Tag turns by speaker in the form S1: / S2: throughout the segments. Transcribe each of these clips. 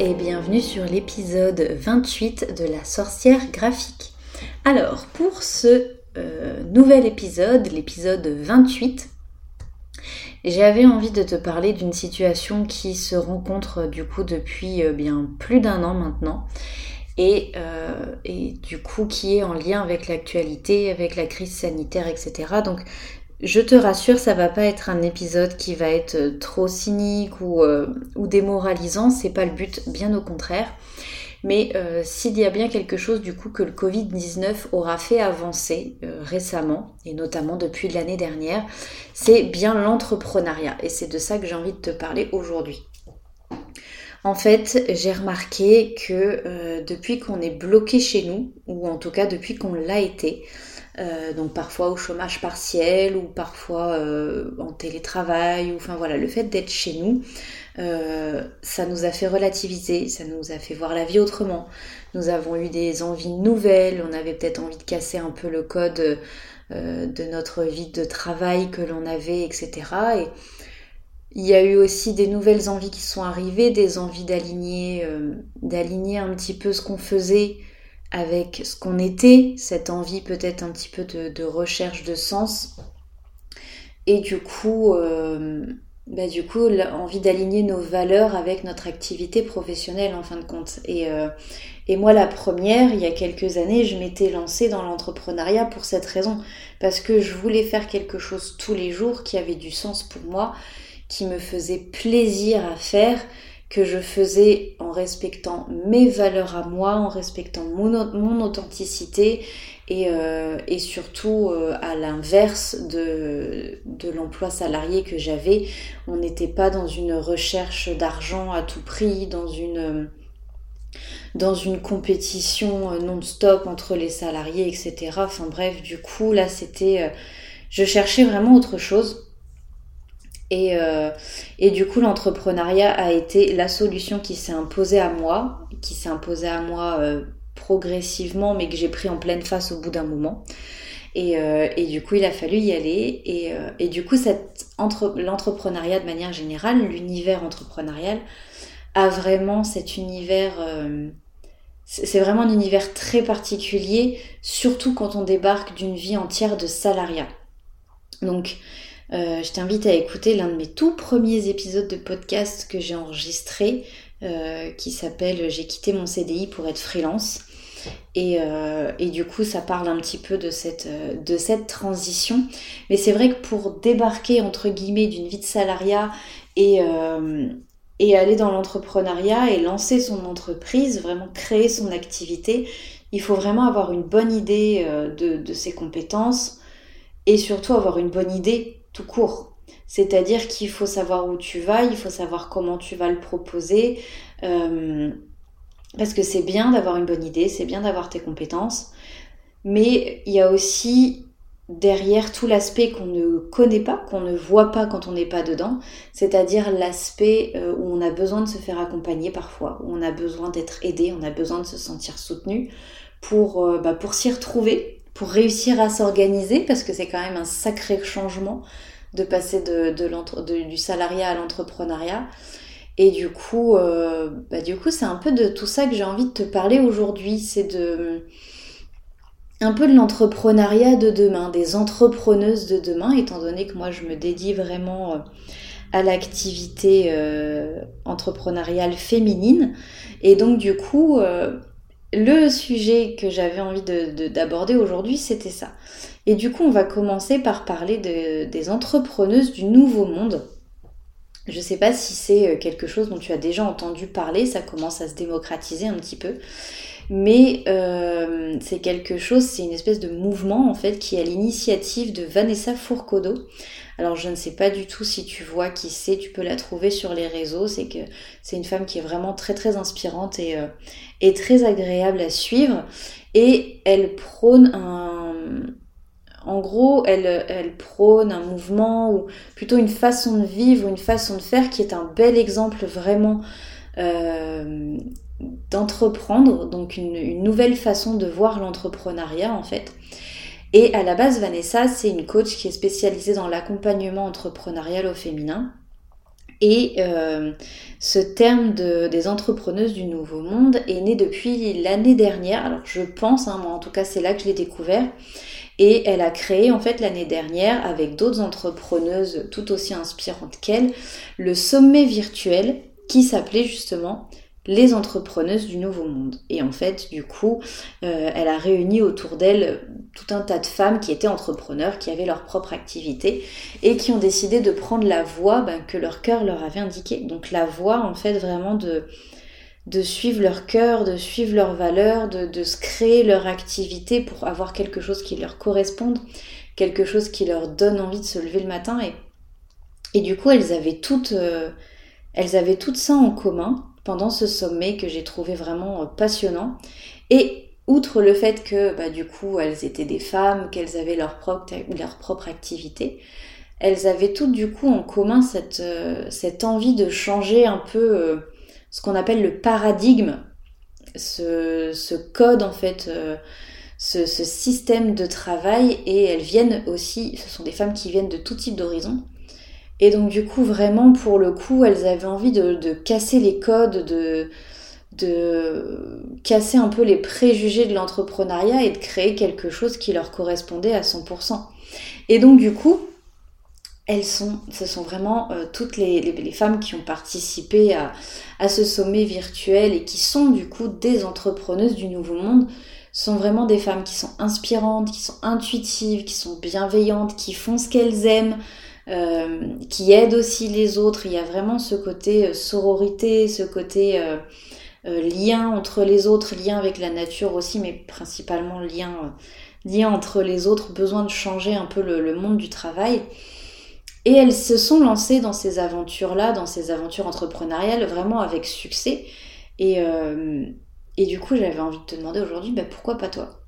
S1: et bienvenue sur l'épisode 28 de la sorcière graphique. Alors pour ce euh, nouvel épisode, l'épisode 28, j'avais envie de te parler d'une situation qui se rencontre du coup depuis euh, bien plus d'un an maintenant et, euh, et, du coup qui est en lien avec l'actualité, avec la crise sanitaire, etc. Donc je te rassure, ça va pas être un épisode qui va être euh, trop cynique ou, euh, ou démoralisant, c'est pas le but, bien au contraire. Mais euh, s'il y a bien quelque chose du coup que le Covid-19 aura fait avancer récemment, et notamment depuis l'année dernière, c'est bien l'entrepreneuriat. Et c'est de ça que j'ai envie de te parler aujourd'hui. En fait, j'ai remarqué que depuis qu'on est bloqué chez nous, ou en tout cas depuis qu'on l'a été, euh, donc parfois au chômage partiel ou parfois euh, en télétravail. Ou, enfin voilà, le fait d'être chez nous, euh, ça nous a fait relativiser, ça nous a fait voir la vie autrement. Nous avons eu des envies nouvelles, on avait peut-être envie de casser un peu le code de notre vie de travail que l'on avait, etc. Et il y a eu aussi des nouvelles envies qui sont arrivées, des envies d'aligner, d'aligner un petit peu ce qu'on faisait avec ce qu'on était, cette envie peut-être un petit peu de, recherche de sens. Et du coup, euh, bah du coup, envie d'aligner nos valeurs avec notre activité professionnelle en fin de compte. Euh, et moi, la première, il y a quelques années, je m'étais lancée dans l'entrepreneuriat pour cette raison. Parce que je voulais faire quelque chose tous les jours qui avait du sens pour moi, qui me faisait plaisir à faire, que je faisais en respectant mes valeurs à moi, en respectant mon, authenticité et, euh, et surtout euh, à l'inverse de, de l'emploi salarié que j'avais. On n'était pas dans une recherche d'argent à tout prix, dans une dans une compétition non-stop entre les salariés, etc. Enfin bref, du coup, là, c'était... Euh, je cherchais vraiment autre chose. Et, euh, et du coup, l'entrepreneuriat a été la solution qui s'est imposée à moi, qui s'est imposée à moi euh, progressivement, mais que j'ai pris en pleine face au bout d'un moment. Et, euh, et, du coup, il a fallu y aller. Et, et du coup, l'entrepreneuriat de manière générale, l'univers entrepreneurial, a vraiment cet univers... c'est vraiment un univers très particulier, surtout quand on débarque d'une vie entière de salariat. Donc, euh, je t'invite à écouter l'un de mes tout premiers épisodes de podcast que j'ai enregistré, euh, qui s'appelle J'ai quitté mon CDI pour être freelance. Et, euh, et, du coup, ça parle un petit peu de cette, transition. Mais c'est vrai que pour débarquer, entre guillemets, d'une vie de salariat et, et aller dans l'entrepreneuriat et lancer son entreprise, vraiment créer son activité, il faut vraiment avoir une bonne idée de, de ses compétences et surtout avoir une bonne idée tout court. C'est-à-dire qu'il faut savoir où tu vas, il faut savoir comment tu vas le proposer. Euh, parce que c'est bien d'avoir une bonne idée, c'est bien d'avoir tes compétences. Mais il y a aussi derrière tout l'aspect qu'on ne connaît pas, qu'on ne voit pas quand on n'est pas dedans, c'est-à-dire l'aspect euh, où on a besoin de se faire accompagner parfois, où on a besoin d'être aidé, on a besoin de se sentir soutenu pour, euh, bah, pour s'y retrouver, pour réussir à s'organiser, parce que c'est quand même un sacré changement de passer de, de, du salariat à l'entrepreneuriat. Et du coup, euh, bah du coup, c'est un peu de tout ça que j'ai envie de te parler aujourd'hui. C'est de un peu de l'entrepreneuriat de demain, des entrepreneuses de demain, étant donné que moi je me dédie vraiment euh, à l'activité euh, entrepreneuriale féminine. Et donc du coup, le sujet que j'avais envie d'aborder aujourd'hui, c'était ça. Et du coup, on va commencer par parler des entrepreneuses du nouveau monde. Je ne sais pas si c'est euh, quelque chose dont tu as déjà entendu parler, ça commence à se démocratiser un petit peu. Mais euh, c'est quelque chose, c'est une espèce de mouvement en fait qui est à l'initiative de Vanessa Fourcodo. Alors je ne sais pas du tout si tu vois qui c'est, tu peux la trouver sur les réseaux. C'est que c'est une femme qui est vraiment très très inspirante et, euh, très agréable à suivre. Et elle prône un, en gros, elle, prône un mouvement ou plutôt une façon de vivre, une façon de faire qui est un bel exemple vraiment euh, d'entreprendre, donc une, nouvelle façon de voir l'entrepreneuriat en fait. Et à la base, Vanessa, c'est une coach qui est spécialisée dans l'accompagnement entrepreneurial au féminin. Et euh, ce terme de, des entrepreneuses du nouveau monde est né depuis l'année dernière. Alors je pense, hein, moi en tout cas c'est là que je l'ai découvert. Et elle a créé en fait l'année dernière avec d'autres entrepreneuses tout aussi inspirantes qu'elle le sommet virtuel qui s'appelait justement les entrepreneuses du nouveau monde. Et en fait, du coup, euh, elle a réuni autour d'elle tout un tas de femmes qui étaient entrepreneurs, qui avaient leur propre activité et qui ont décidé de prendre la voie ben, que leur cœur leur avait indiqué. Donc la voie, en fait, vraiment de, de suivre leur cœur, de suivre leurs valeurs, de, de, se créer leur activité pour avoir quelque chose qui leur corresponde, quelque chose qui leur donne envie de se lever le matin. Et, et du coup, elles avaient toutes... Euh, elles avaient tout ça en commun pendant ce sommet que j'ai trouvé vraiment euh, passionnant. Et outre le fait que bah, du coup elles étaient des femmes, qu'elles avaient leur propre, leur propre activité, elles avaient toutes du coup en commun cette, euh, cette envie de changer un peu euh, ce qu'on appelle le paradigme, ce, ce code en fait, ce, ce, système de travail et elles viennent aussi, ce sont des femmes qui viennent de tout type d'horizons et donc du coup, vraiment, pour le coup, elles avaient envie de, casser les codes, de, casser un peu les préjugés de l'entrepreneuriat et de créer quelque chose qui leur correspondait à 100%. Et donc du coup, elles sont, ce sont vraiment euh, toutes les, femmes qui ont participé à, ce sommet virtuel et qui sont du coup des entrepreneuses du nouveau monde, sont vraiment des femmes qui sont inspirantes, qui sont intuitives, qui sont bienveillantes, qui font ce qu'elles aiment, qui aide aussi les autres. Il y a vraiment ce côté euh, sororité, ce côté euh, lien entre les autres, lien avec la nature aussi, mais principalement lien, lien entre les autres, besoin de changer un peu le, monde du travail. Et elles se sont lancées dans ces aventures-là, dans ces aventures entrepreneuriales, vraiment avec succès. Et, et du coup, j'avais envie de te demander aujourd'hui, bah, pourquoi pas toi?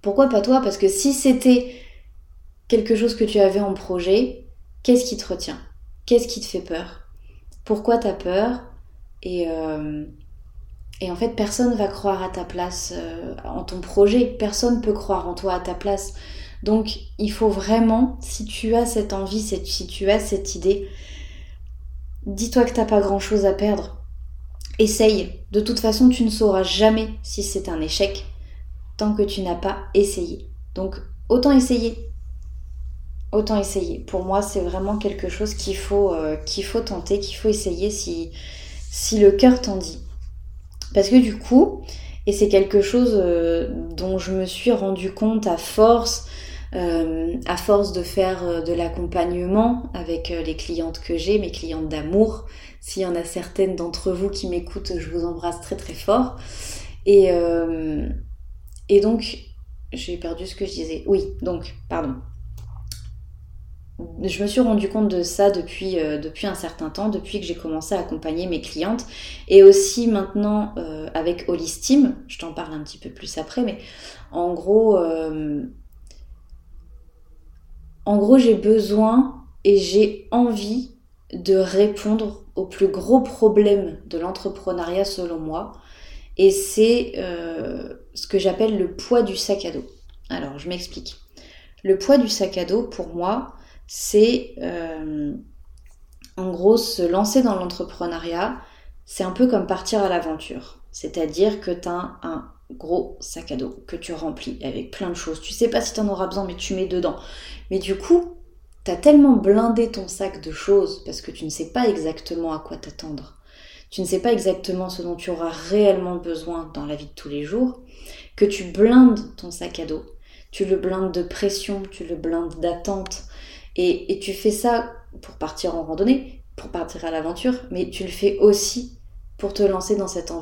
S1: Pourquoi pas toi? Parce que si c'était quelque chose que tu avais en projet, qu'est-ce qui te retient? Qu'est-ce qui te fait peur? Pourquoi tu as peur? Et, euh, et, en fait, personne va croire à ta place euh, en ton projet. Personne peut croire en toi à ta place. Donc, il faut vraiment, si tu as cette envie, si tu as cette idée, dis-toi que t'as pas grand-chose à perdre. Essaye. De toute façon, tu ne sauras jamais si c'est un échec tant que tu n'as pas essayé. Donc, autant essayer autant essayer. Pour moi, c'est vraiment quelque chose qu'il faut, euh, qu'il faut tenter, qu'il faut essayer si, si le cœur t'en dit. Parce que du coup, et c'est quelque chose euh, dont je me suis rendu compte à force, euh, à force de faire de l'accompagnement avec les clientes que j'ai, mes clientes d'amour. S'il y en a certaines d'entre vous qui m'écoutent, je vous embrasse très très fort. Et, et donc, j'ai perdu ce que je disais. Oui, donc, pardon je me suis rendu compte de ça depuis, euh, depuis un certain temps, depuis que j'ai commencé à accompagner mes clientes et aussi maintenant euh, avec Holistim, je t'en parle un petit peu plus après, mais en gros, euh, en gros j'ai besoin et j'ai envie de répondre au plus gros problème de l'entrepreneuriat selon moi et c'est ce que j'appelle le poids du sac à dos. Alors je m'explique. Le poids du sac à dos pour moi, c'est euh, en gros se lancer dans l'entrepreneuriat, c'est un peu comme partir à l'aventure. C'est-à-dire que tu as un gros sac à dos que tu remplis avec plein de choses. Tu sais pas si tu en auras besoin, mais tu mets dedans. Mais du coup, tu as tellement blindé ton sac de choses parce que tu ne sais pas exactement à quoi t'attendre. Tu ne sais pas exactement ce dont tu auras réellement besoin dans la vie de tous les jours, que tu blindes ton sac à dos. Tu le blindes de pression, tu le blindes d'attente, et, tu fais ça pour partir en randonnée, pour partir à l'aventure, mais tu le fais aussi pour te lancer dans cette,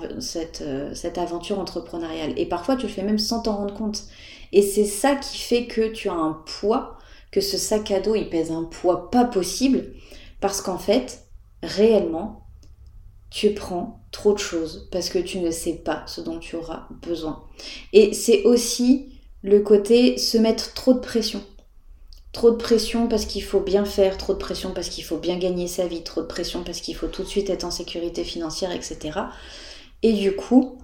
S1: euh, cette, aventure entrepreneuriale. Et parfois, tu le fais même sans t'en rendre compte. Et c'est ça qui fait que tu as un poids, que ce sac à dos, il pèse un poids pas possible, parce qu'en fait, réellement, tu prends trop de choses, parce que tu ne sais pas ce dont tu auras besoin. Et c'est aussi le côté se mettre trop de pression. Trop de pression parce qu'il faut bien faire, trop de pression parce qu'il faut bien gagner sa vie, trop de pression parce qu'il faut tout de suite être en sécurité financière, etc. Et du coup,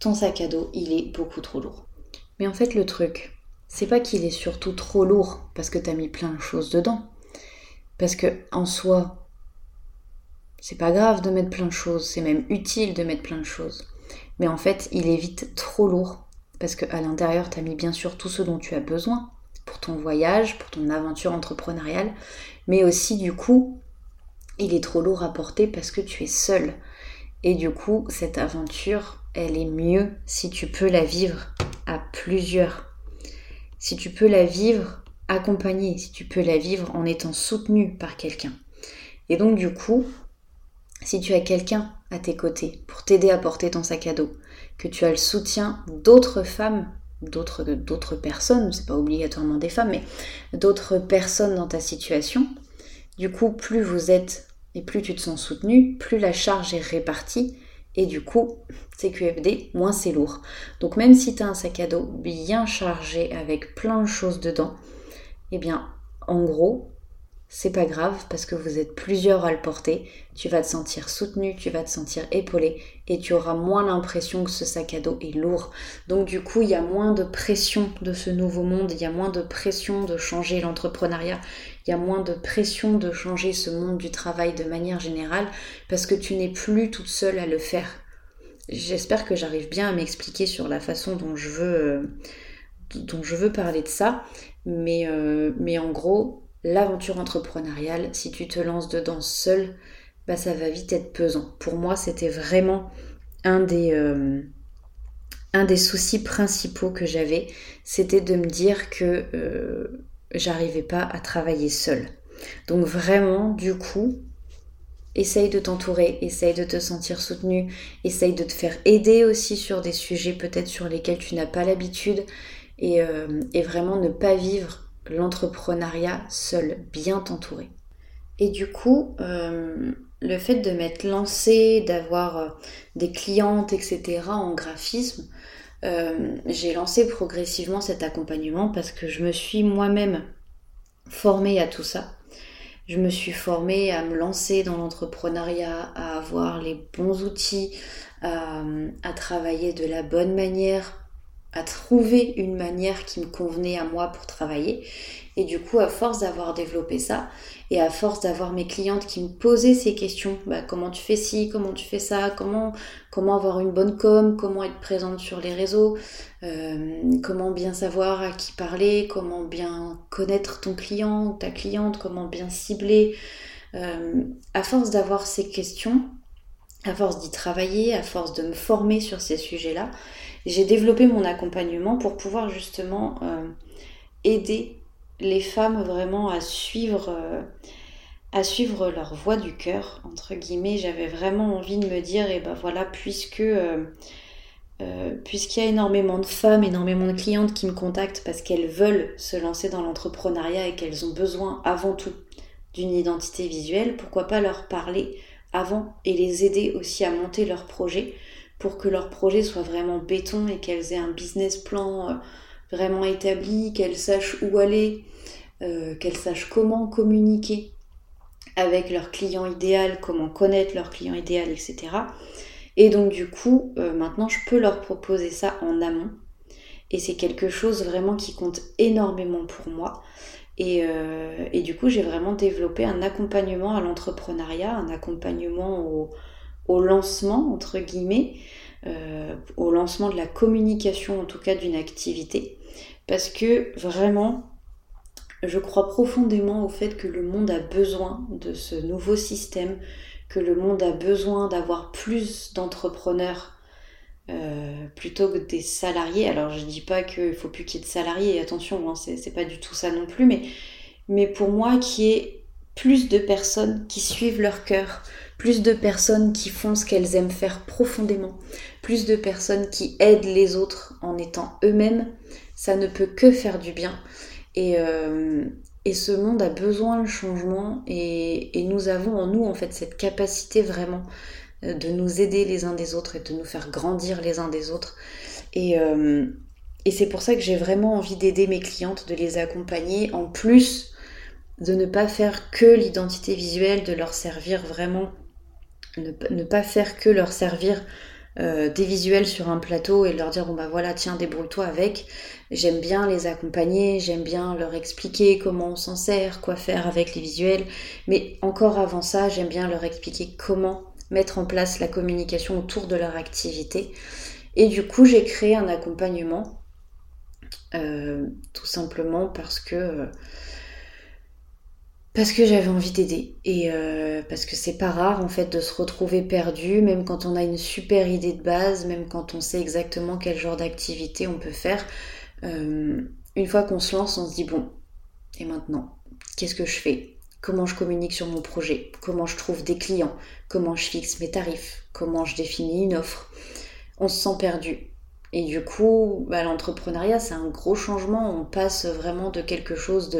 S1: ton sac à dos, il est beaucoup trop lourd. Mais en fait, le truc, c'est pas qu'il est surtout trop lourd parce que t'as mis plein de choses dedans. Parce que en soi, C'est pas grave de mettre plein de choses, c'est même utile de mettre plein de choses. Mais en fait, il est vite trop lourd parce qu'à l'intérieur, tu as mis bien sûr tout ce dont tu as besoin pour ton voyage, pour ton aventure entrepreneuriale, mais aussi du coup, il est trop lourd à porter parce que tu es seul. Et du coup, cette aventure, elle est mieux si tu peux la vivre à plusieurs. Si tu peux la vivre accompagnée, si tu peux la vivre en étant soutenu par quelqu'un. Et donc du coup, si tu as quelqu'un à tes côtés pour t'aider à porter ton sac à dos, que tu as le soutien d'autres femmes, d'autres, d'autres personnes, c'est pas obligatoirement des femmes, mais d'autres personnes dans ta situation, du coup, plus vous êtes et plus tu te sens soutenu, plus la charge est répartie et du coup, CQFD, moins c'est lourd. Donc même si tu as un sac à dos bien chargé avec plein de choses dedans, eh bien, en gros, c'est pas grave parce que vous êtes plusieurs à le porter. Tu vas te sentir soutenu, tu vas te sentir épaulé et tu auras moins l'impression que ce sac à dos est lourd. Donc du coup, il y a moins de pression de ce nouveau monde, il y a moins de pression de changer l'entrepreneuriat, il y a moins de pression de changer ce monde du travail de manière générale parce que tu n'es plus toute seule à le faire. J'espère que j'arrive bien à m'expliquer sur la façon dont je veux, euh, parler de ça, mais, euh, mais en gros, l'aventure entrepreneuriale, si tu te lances dedans seul, bah ça va vite être pesant. Pour moi, c'était vraiment un des, euh, des soucis principaux que j'avais, c'était de me dire que euh, j'arrivais pas à travailler seul. Donc vraiment, du coup, essaye de t'entourer, essaye de te sentir soutenu, essaye de te faire aider aussi sur des sujets peut-être sur lesquels tu n'as pas l'habitude et, euh, et vraiment ne pas vivre l'entrepreneuriat seul, bien t'entourer. Et du coup, euh, le fait de m'être lancée, d'avoir euh, des clientes, etc. en graphisme, euh, j'ai lancé progressivement cet accompagnement parce que je me suis moi-même formée à tout ça. Je me suis formée à me lancer dans l'entrepreneuriat, à avoir les bons outils, à, à travailler de la bonne manière, à trouver une manière qui me convenait à moi pour travailler. Et du coup, à force d'avoir développé ça, et à force d'avoir mes clientes qui me posaient ces questions, bah, comment tu fais ci, comment tu fais ça, comment, comment avoir une bonne com, comment être présente sur les réseaux, euh, comment bien savoir à qui parler, comment bien connaître ton client, ta cliente, comment bien cibler. Euh, à force d'avoir ces questions, à force d'y travailler, à force de me former sur ces sujets-là, j'ai développé mon accompagnement pour pouvoir justement euh, aider les femmes vraiment à suivre, euh, à suivre leur voie du cœur, entre guillemets. J'avais vraiment envie de me dire, et eh ben voilà, puisque... Euh, puisqu'il y a énormément de femmes, énormément de clientes qui me contactent parce qu'elles veulent se lancer dans l'entrepreneuriat et qu'elles ont besoin avant tout d'une identité visuelle, pourquoi pas leur parler avant et les aider aussi à monter leur projet pour que leur projet soit vraiment béton et qu'elles aient un business plan euh, vraiment établi, qu'elles sachent où aller, euh, qu'elles sachent comment communiquer avec leur client idéal, comment connaître leur client idéal, etc. Et donc du coup, euh, maintenant, je peux leur proposer ça en amont. Et c'est quelque chose vraiment qui compte énormément pour moi. Et, et du coup, j'ai vraiment développé un accompagnement à l'entrepreneuriat, un accompagnement au, au lancement, entre guillemets, euh, au lancement de la communication, en tout cas d'une activité. Parce que vraiment, je crois profondément au fait que le monde a besoin de ce nouveau système, que le monde a besoin d'avoir plus d'entrepreneurs euh, plutôt que des salariés. Alors je dis pas qu'il faut plus qu'il y ait de salariés, attention, hein, c'est pas du tout ça non plus, mais, mais pour moi qu'il y ait plus de personnes qui suivent leur cœur, plus de personnes qui font ce qu'elles aiment faire profondément, plus de personnes qui aident les autres en étant eux-mêmes, ça ne peut que faire du bien. Et, euh, ce monde a besoin de changement et, et, nous avons en nous en fait cette capacité vraiment euh, de nous aider les uns des autres et de nous faire grandir les uns des autres. Et, euh, et c'est pour ça que j'ai vraiment envie d'aider mes clientes, de les accompagner en plus de ne pas faire que l'identité visuelle, de leur servir vraiment ne, pas faire que leur servir euh, des visuels sur un plateau et leur dire bon bah voilà tiens débrouille-toi avec. J'aime bien les accompagner, j'aime bien leur expliquer comment on s'en sert, quoi faire avec les visuels, mais encore avant ça j'aime bien leur expliquer comment mettre en place la communication autour de leur activité. Et du coup j'ai créé un accompagnement euh, tout simplement parce que parce que j'avais envie d'aider et euh, parce que c'est pas rare en fait de se retrouver perdu, même quand on a une super idée de base, même quand on sait exactement quel genre d'activité on peut faire. Euh, une fois qu'on se lance, on se dit bon, et maintenant, qu'est-ce que je fais? Comment je communique sur mon projet? Comment je trouve des clients? Comment je fixe mes tarifs? Comment je définis une offre? On se sent perdu. Et du coup, bah, l'entrepreneuriat, c'est un gros changement. On passe vraiment de quelque chose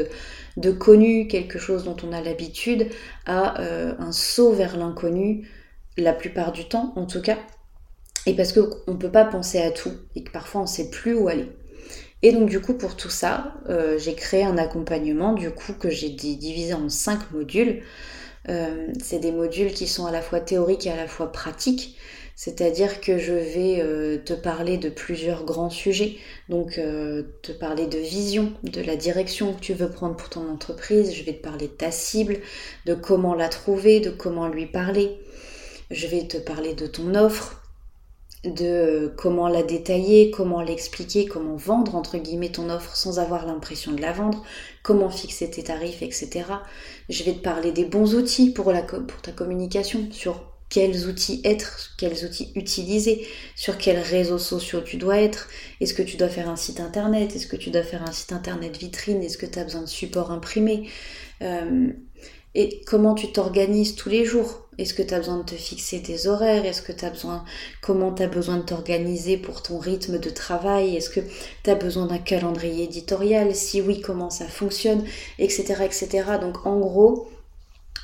S1: de, connu, quelque chose dont on a l'habitude, à euh, un saut vers l'inconnu, la plupart du temps en tout cas. Et parce qu'on ne peut pas penser à tout et que parfois on ne sait plus où aller. Et donc du coup pour tout ça, euh, j'ai créé un accompagnement du coup que j'ai divisé en cinq modules. Euh, c'est des modules qui sont à la fois théoriques et à la fois pratiques. C'est-à-dire que je vais euh, te parler de plusieurs grands sujets, donc euh, te parler de vision, de la direction que tu veux prendre pour ton entreprise, je vais te parler de ta cible, de comment la trouver, de comment lui parler, je vais te parler de ton offre, de euh, comment la détailler, comment l'expliquer, comment vendre entre guillemets ton offre sans avoir l'impression de la vendre, comment fixer tes tarifs, etc. Je vais te parler des bons outils pour, pour ta communication sur quels outils être, quels outils utiliser, sur quels réseaux sociaux tu dois être, est-ce que tu dois faire un site internet, est-ce que tu dois faire un site internet vitrine, est-ce que tu as besoin de support imprimé, euh, et comment tu t'organises tous les jours. Est-ce que tu as besoin de te fixer des horaires Est-ce que tu as besoin comment tu as besoin de t'organiser pour ton rythme de travail Est-ce que tu as besoin d'un calendrier éditorial Si oui, comment ça fonctionne etc., etc. Donc en gros,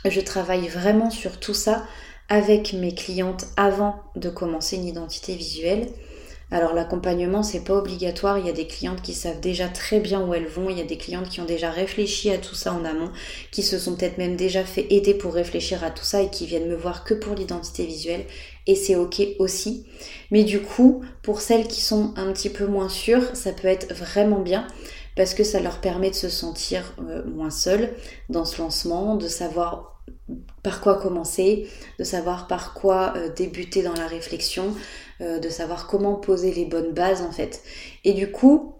S1: je travaille vraiment sur tout ça avec mes clientes avant de commencer une identité visuelle. Alors l'accompagnement c'est pas obligatoire, il y a des clientes qui savent déjà très bien où elles vont, il y a des clientes qui ont déjà réfléchi à tout ça en amont, qui se sont peut-être même déjà fait aider pour réfléchir à tout ça et qui viennent me voir que pour l'identité visuelle et c'est ok aussi. Mais du coup, pour celles qui sont un petit peu moins sûres, ça peut être vraiment bien parce que ça leur permet de se sentir euh, moins seules dans ce lancement, de savoir par quoi commencer, de savoir par quoi euh, débuter dans la réflexion, euh, de savoir comment poser les bonnes bases en fait. Et du coup,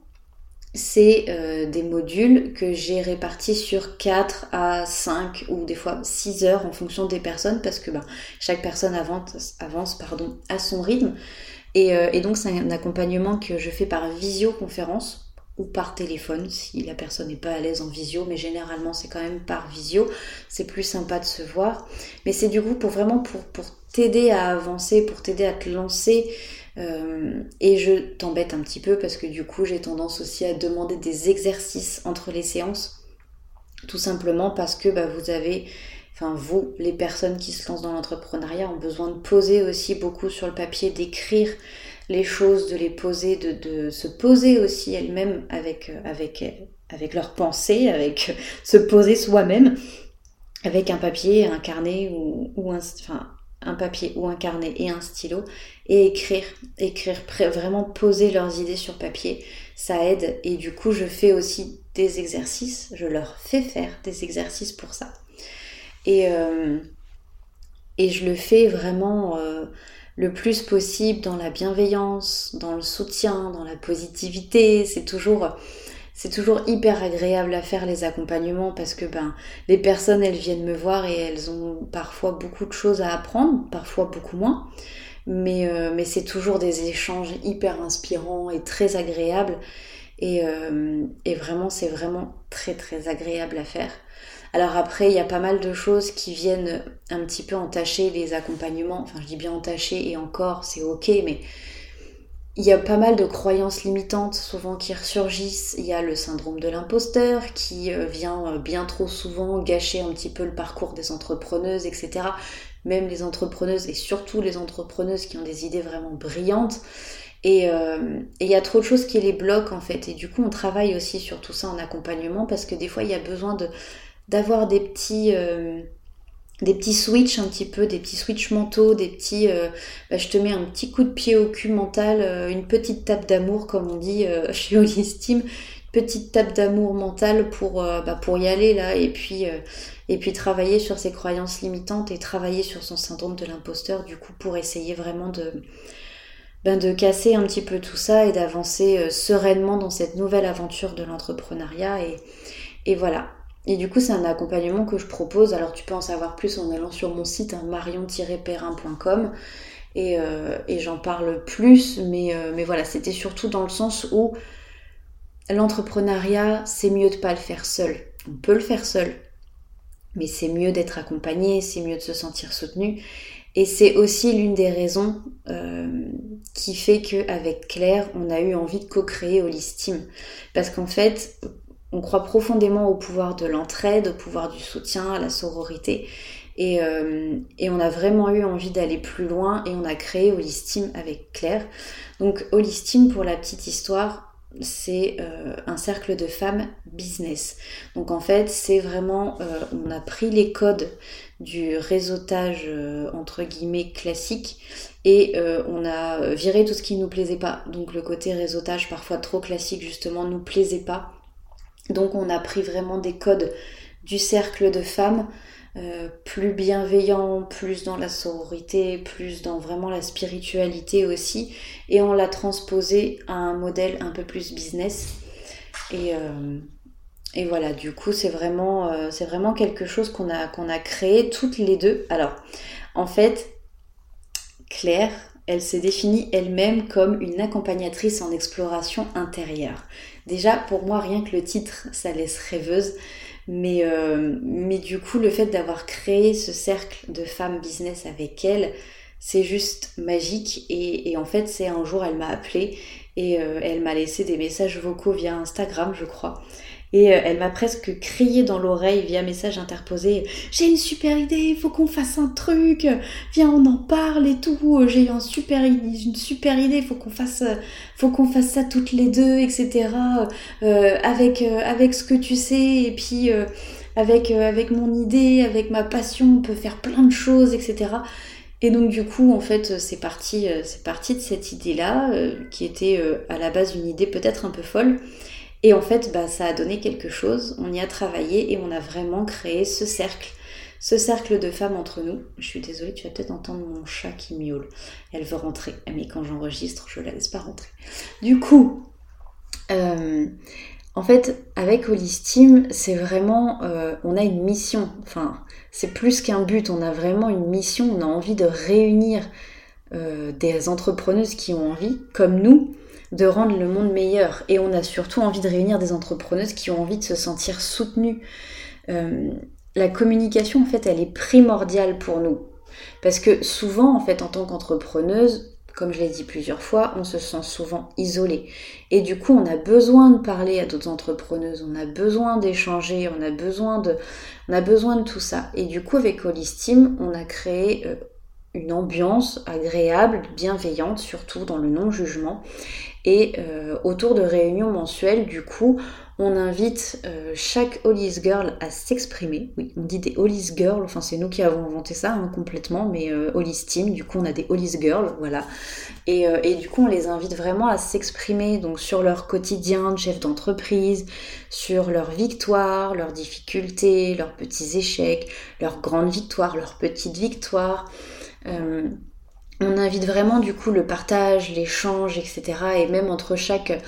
S1: c'est euh, des modules que j'ai répartis sur 4 à 5 ou des fois 6 heures en fonction des personnes parce que bah, chaque personne avance, pardon, à son rythme. Et donc c'est un accompagnement que je fais par visioconférence ou par téléphone si la personne n'est pas à l'aise en visio, mais généralement c'est quand même par visio, c'est plus sympa de se voir. Mais c'est du coup pour vraiment pour, t'aider à avancer, pour t'aider à te lancer. Euh, et je t'embête un petit peu parce que du coup j'ai tendance aussi à demander des exercices entre les séances, tout simplement parce que bah, vous avez, enfin vous, les personnes qui se lancent dans l'entrepreneuriat ont besoin de poser aussi beaucoup sur le papier, d'écrire les choses, de les poser, de, se poser aussi elles-mêmes avec, euh, avec, avec leurs pensées, avec se poser soi-même avec un papier, un carnet ou, un, papier ou un carnet et un stylo et écrire, écrire, vraiment poser leurs idées sur papier, ça aide et du coup je fais aussi des exercices, je leur fais faire des exercices pour ça. Et, euh, je le fais vraiment euh, le plus possible dans la bienveillance, dans le soutien, dans la positivité. C'est toujours, hyper agréable à faire les accompagnements parce que ben les personnes elles viennent me voir et elles ont parfois beaucoup de choses à apprendre, parfois beaucoup moins. Mais, euh, c'est toujours des échanges hyper inspirants et très agréables. Et, euh, et vraiment, c'est vraiment très très agréable à faire. Alors après, il y a pas mal de choses qui viennent un petit peu entacher les accompagnements. Enfin, je dis bien entacher et encore, c'est ok, mais il y a pas mal de croyances limitantes souvent qui ressurgissent. Il y a le syndrome de l'imposteur qui euh, vient euh, bien trop souvent gâcher un petit peu le parcours des entrepreneuses, etc. Même les entrepreneuses et surtout les entrepreneuses qui ont des idées vraiment brillantes. Et euh, il y a trop de choses qui les bloquent en fait. Et du coup, on travaille aussi sur tout ça en accompagnement parce que des fois, il y a besoin de d'avoir des petits euh, des petits switches un petit peu, des petits switches mentaux, des petits... Euh, bah, je te mets un petit coup de pied au cul mental, euh, une petite tape d'amour comme on dit euh, chez Holistime, petite tape d'amour mental pour, bah, pour y aller là et puis, et puis travailler sur ses croyances limitantes et travailler sur son syndrome de l'imposteur du coup pour essayer vraiment de, ben, de casser un petit peu tout ça et d'avancer sereinement dans cette nouvelle aventure de l'entrepreneuriat et, et voilà, et du coup, c'est un accompagnement que je propose. Alors, tu peux en savoir plus en allant sur mon site hein, marion-perrin.com euh, et, j'en parle plus. Mais, euh, mais voilà, c'était surtout dans le sens où l'entrepreneuriat, c'est mieux de pas le faire seul. On peut le faire seul, mais c'est mieux d'être accompagné, c'est mieux de se sentir soutenu. Et c'est aussi l'une des raisons euh, qui fait qu'avec Claire, on a eu envie de co-créer Holistime. Parce qu'en fait, on croit profondément au pouvoir de l'entraide, au pouvoir du soutien, à la sororité. Euh, et, on a vraiment eu envie d'aller plus loin et on a créé Holistime avec Claire. Donc Holistime, pour la petite histoire, c'est euh, un cercle de femmes business. Donc en fait, c'est vraiment, euh, on a pris les codes du réseautage entre guillemets classique et on a viré tout ce qui nous plaisait pas. Donc le côté réseautage parfois trop classique justement nous plaisait pas donc on a pris vraiment des codes du cercle de femmes, euh, plus bienveillants, plus dans la sororité, plus dans vraiment la spiritualité aussi, et on l'a transposé à un modèle un peu plus business. Et, euh, voilà, du coup c'est vraiment, euh, c'est vraiment quelque chose qu'on a, qu'on a créé toutes les deux. Alors, en fait, Claire, elle se définit elle-même comme une accompagnatrice en exploration intérieure. Déjà, pour moi, rien que le titre, ça laisse rêveuse. Mais, euh, du coup, le fait d'avoir créé ce cercle de femmes business avec elle, c'est juste magique. Et, en fait, c'est un jour, elle m'a appelé et euh, elle m'a laissé des messages vocaux via Instagram, je crois. Et euh, elle m'a presque crié dans l'oreille via message interposé J'ai une super idée, faut qu'on fasse un truc, viens, on en parle et tout. J'ai une super idée, faut qu'on fasse, faut qu'on fasse ça toutes les deux, etc. Euh, avec, euh, ce que tu sais, et puis avec, avec mon idée, avec ma passion, on peut faire plein de choses, etc. Et donc du coup, en fait, c'est parti, c'est parti de cette idée-là, qui était à la base une idée peut-être un peu folle. Et en fait, bah, ça a donné quelque chose, on y a travaillé et on a vraiment créé ce cercle, ce cercle de femmes entre nous. Je suis désolée, tu vas peut-être entendre mon chat qui miaule. Elle veut rentrer, mais quand j'enregistre, je la laisse pas rentrer. Du coup, euh, en fait, avec Holistime, c'est vraiment, euh, on a une mission. Enfin, c'est plus qu'un but, on a vraiment une mission, on a envie de réunir euh, des entrepreneuses qui ont envie, comme nous, de rendre le monde meilleur. Et on a surtout envie de réunir des entrepreneuses qui ont envie de se sentir soutenues. Euh, la communication, en fait, elle est primordiale pour nous. Parce que souvent, en fait, en tant qu'entrepreneuse, comme je l'ai dit plusieurs fois, on se sent souvent isolé. Et du coup, on a besoin de parler à d'autres entrepreneuses, on a besoin d'échanger, on a besoin de, on a besoin de tout ça. Et du coup, avec Holistime, on a créé euh, une ambiance agréable, bienveillante, surtout dans le non-jugement. Et euh, autour de réunions mensuelles, du coup, on invite euh, chaque Hollis Girl à s'exprimer. Oui, on dit des Hollis Girls, enfin c'est nous qui avons inventé ça hein, complètement, mais euh, Team, du coup on a des Hollis Girls, voilà. Et, et, du coup on les invite vraiment à s'exprimer donc sur leur quotidien de chef d'entreprise, sur leurs victoires, leurs difficultés, leurs petits échecs, leurs grandes victoires, leurs petites victoires. Euh, on invite vraiment du coup le partage, l'échange, etc. Et même entre chaque,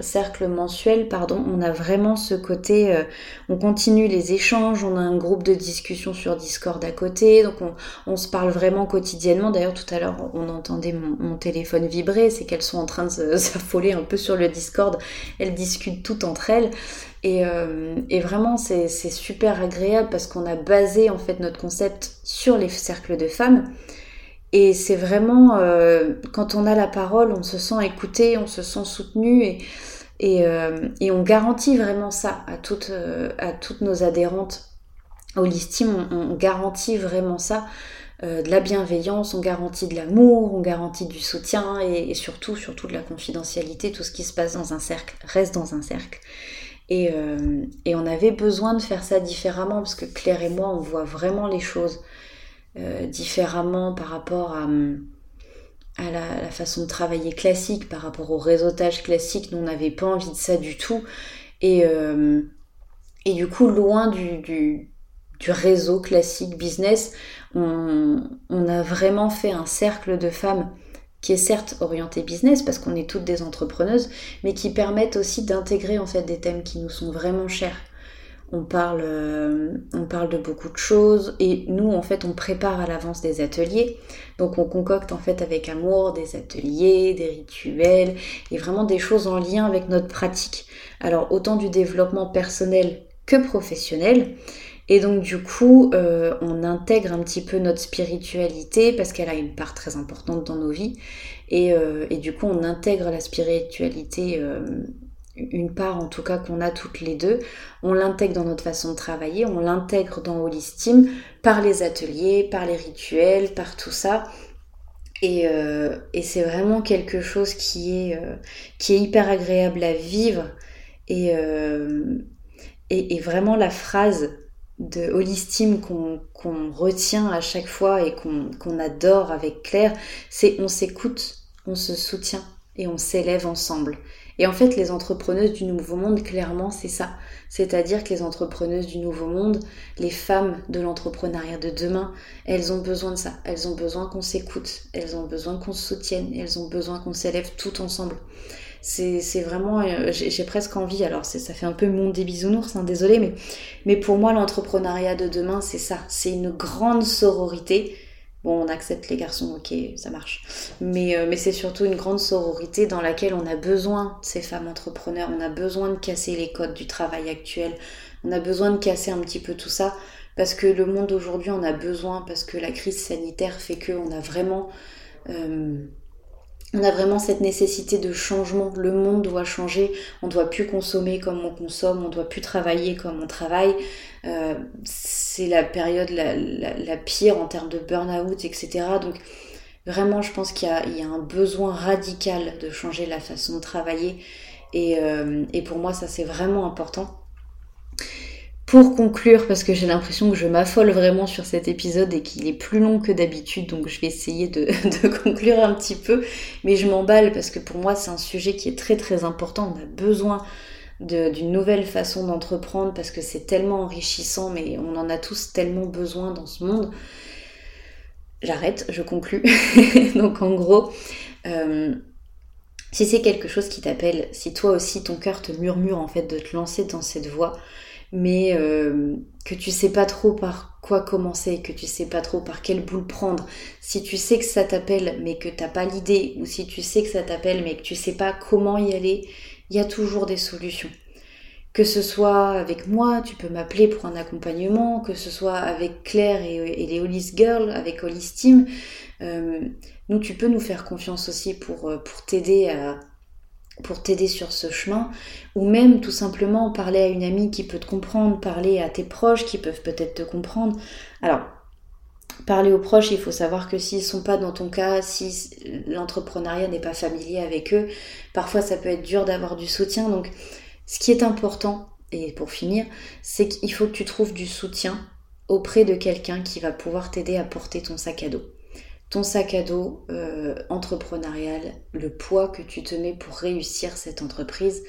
S1: cercle mensuel, pardon, on a vraiment ce côté, euh, on continue les échanges, on a un groupe de discussion sur Discord à côté, donc on, se parle vraiment quotidiennement. D'ailleurs tout à l'heure on entendait mon, téléphone vibrer, c'est qu'elles sont en train de s'affoler un peu sur le Discord, elles discutent toutes entre elles. Et, euh, et vraiment c'est super agréable parce qu'on a basé en fait notre concept sur les cercles de femmes. Et c'est vraiment, euh, quand on a la parole, on se sent écouté, on se sent soutenu et, euh, on garantit vraiment ça à toutes, nos adhérentes au listing. On, garantit vraiment ça, de la bienveillance, on garantit de l'amour, on garantit du soutien et, et, surtout, surtout de la confidentialité. Tout ce qui se passe dans un cercle reste dans un cercle. Et, et, on avait besoin de faire ça différemment parce que Claire et moi, on voit vraiment les choses différemment par rapport à, la, façon de travailler classique, par rapport au réseautage classique. Nous, on n'avait pas envie de ça du tout. Et, et du coup, loin du, réseau classique business, on, a vraiment fait un cercle de femmes qui est certes orienté business parce qu'on est toutes des entrepreneuses, mais qui permettent aussi d'intégrer en fait des thèmes qui nous sont vraiment chers. On parle, euh, on parle de beaucoup de choses et nous en fait on prépare à l'avance des ateliers. Donc on concocte en fait avec amour des ateliers, des rituels et vraiment des choses en lien avec notre pratique. Alors autant du développement personnel que professionnel. Et donc du coup, euh, on intègre un petit peu notre spiritualité parce qu'elle a une part très importante dans nos vies. Et, euh, et du coup, on intègre la spiritualité, euh, une part en tout cas qu'on a toutes les deux. On l'intègre dans notre façon de travailler, on l'intègre dans Holistim par les ateliers, par les rituels, par tout ça. Et, et c'est vraiment quelque chose qui est, qui est hyper agréable à vivre. Et, et vraiment la phrase de holistime qu'on retient à chaque fois et qu'on adore avec Claire, c'est on s'écoute, on se soutient et on s'élève ensemble. Et en fait, les entrepreneuses du Nouveau Monde, clairement, c'est ça. C'est-à-dire que les entrepreneuses du Nouveau Monde, les femmes de l'entrepreneuriat de demain, elles ont besoin de ça. Elles ont besoin qu'on s'écoute, elles ont besoin qu'on se soutienne, elles ont besoin qu'on s'élève tout ensemble c'est vraiment, euh, j'ai presque envie, alors ça fait un peu monde des bisounours, hein, désolé, mais, mais pour moi l'entrepreneuriat de demain c'est ça, c'est une grande sororité. Bon, on accepte les garçons, ok, ça marche. Mais, euh, mais c'est surtout une grande sororité dans laquelle on a besoin de ces femmes entrepreneurs, on a besoin de casser les codes du travail actuel, on a besoin de casser un petit peu tout ça, parce que le monde aujourd'hui en a besoin, parce que la crise sanitaire fait qu'on a vraiment... Euh, on a vraiment cette nécessité de changement. Le monde doit changer. On ne doit plus consommer comme on consomme. On ne doit plus travailler comme on travaille. Euh, c'est la période la, pire en termes de burn-out, etc. Donc vraiment, je pense qu'il y, a un besoin radical de changer la façon de travailler. Et, euh, et pour moi, ça c'est vraiment important. Pour conclure, parce que j'ai l'impression que je m'affole vraiment sur cet épisode et qu'il est plus long que d'habitude, donc je vais essayer de, conclure un petit peu, mais je m'emballe parce que pour moi c'est un sujet qui est très très important, on a besoin d'une nouvelle façon d'entreprendre parce que c'est tellement enrichissant, mais on en a tous tellement besoin dans ce monde. J'arrête, je conclue. donc en gros, euh, si c'est quelque chose qui t'appelle, si toi aussi ton cœur te murmure en fait de te lancer dans cette voie, mais euh, que tu sais pas trop par quoi commencer, que tu sais pas trop par quelle boule prendre, si tu sais que ça t'appelle mais que t'as pas l'idée, ou si tu sais que ça t'appelle mais que tu sais pas comment y aller, il y a toujours des solutions. Que ce soit avec moi, tu peux m'appeler pour un accompagnement, que ce soit avec Claire et, les Holis Girls, avec Holis Team, euh, nous tu peux nous faire confiance aussi pour, euh, pour t'aider à, pour t'aider sur ce chemin, ou même tout simplement parler à une amie qui peut te comprendre, parler à tes proches qui peuvent peut-être te comprendre. Alors, parler aux proches, il faut savoir que s'ils sont pas dans ton cas, si l'entrepreneuriat n'est pas familier avec eux, parfois ça peut être dur d'avoir du soutien. Donc, ce qui est important, et pour finir, c'est qu'il faut que tu trouves du soutien auprès de quelqu'un qui va pouvoir t'aider à porter ton sac à dos ton sac à dos euh, entrepreneurial, le poids que tu te mets pour réussir cette entreprise,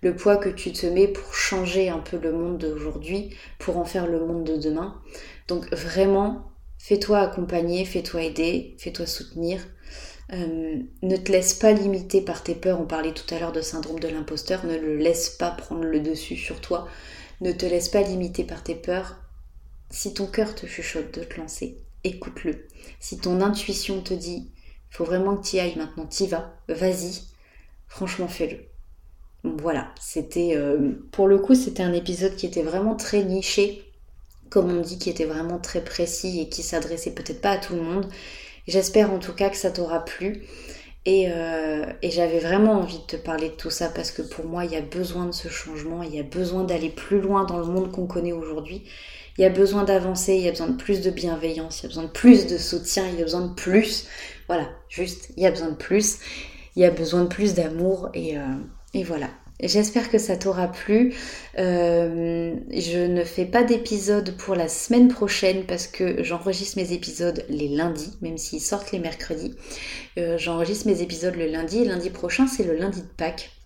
S1: le poids que tu te mets pour changer un peu le monde d'aujourd'hui, pour en faire le monde de demain. Donc vraiment, fais-toi accompagner, fais-toi aider, fais-toi soutenir. Euh, ne te laisse pas limiter par tes peurs. On parlait tout à l'heure de syndrome de l'imposteur. Ne le laisse pas prendre le dessus sur toi. Ne te laisse pas limiter par tes peurs. Si ton cœur te chuchote de te lancer, écoute-le. Si ton intuition te dit, faut vraiment que tu y ailles maintenant, t'y vas, vas-y, franchement fais-le. Voilà, c'était euh, pour le coup c'était un épisode qui était vraiment très niché, comme on dit, qui était vraiment très précis et qui s'adressait peut-être pas à tout le monde. J'espère en tout cas que ça t'aura plu. Et, euh, et j'avais vraiment envie de te parler de tout ça parce que pour moi, il y a besoin de ce changement, il y a besoin d'aller plus loin dans le monde qu'on connaît aujourd'hui. Il y a besoin d'avancer, il y a besoin de plus de bienveillance, il y a besoin de plus de soutien, il y a besoin de plus. Voilà, juste, il y a besoin de plus. Il y a besoin de plus d'amour et, euh, voilà. J'espère que ça t'aura plu. Euh, je ne fais pas d'épisode pour la semaine prochaine parce que j'enregistre mes épisodes les lundis, même s'ils sortent les mercredis. Euh, j'enregistre mes épisodes le lundi lundi prochain c'est le lundi de Pâques.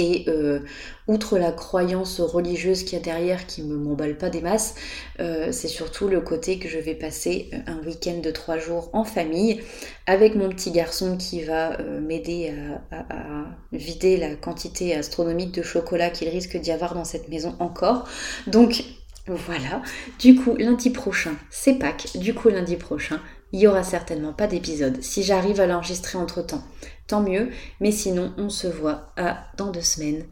S1: Et euh, outre la croyance religieuse qu'il y a derrière qui ne m'emballe pas des masses, euh, c'est surtout le côté que je vais passer un week-end de trois jours en famille avec mon petit garçon qui va euh, m'aider à, vider la quantité astronomique de chocolat qu'il risque d'y avoir dans cette maison encore. Donc voilà, du coup lundi prochain c'est Pâques, du coup lundi prochain il n'y aura certainement pas d'épisode. Si j'arrive à l'enregistrer entre temps, tant mieux. Mais sinon, on se voit à dans deux semaines.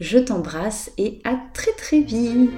S1: Je t'embrasse et à très très vite.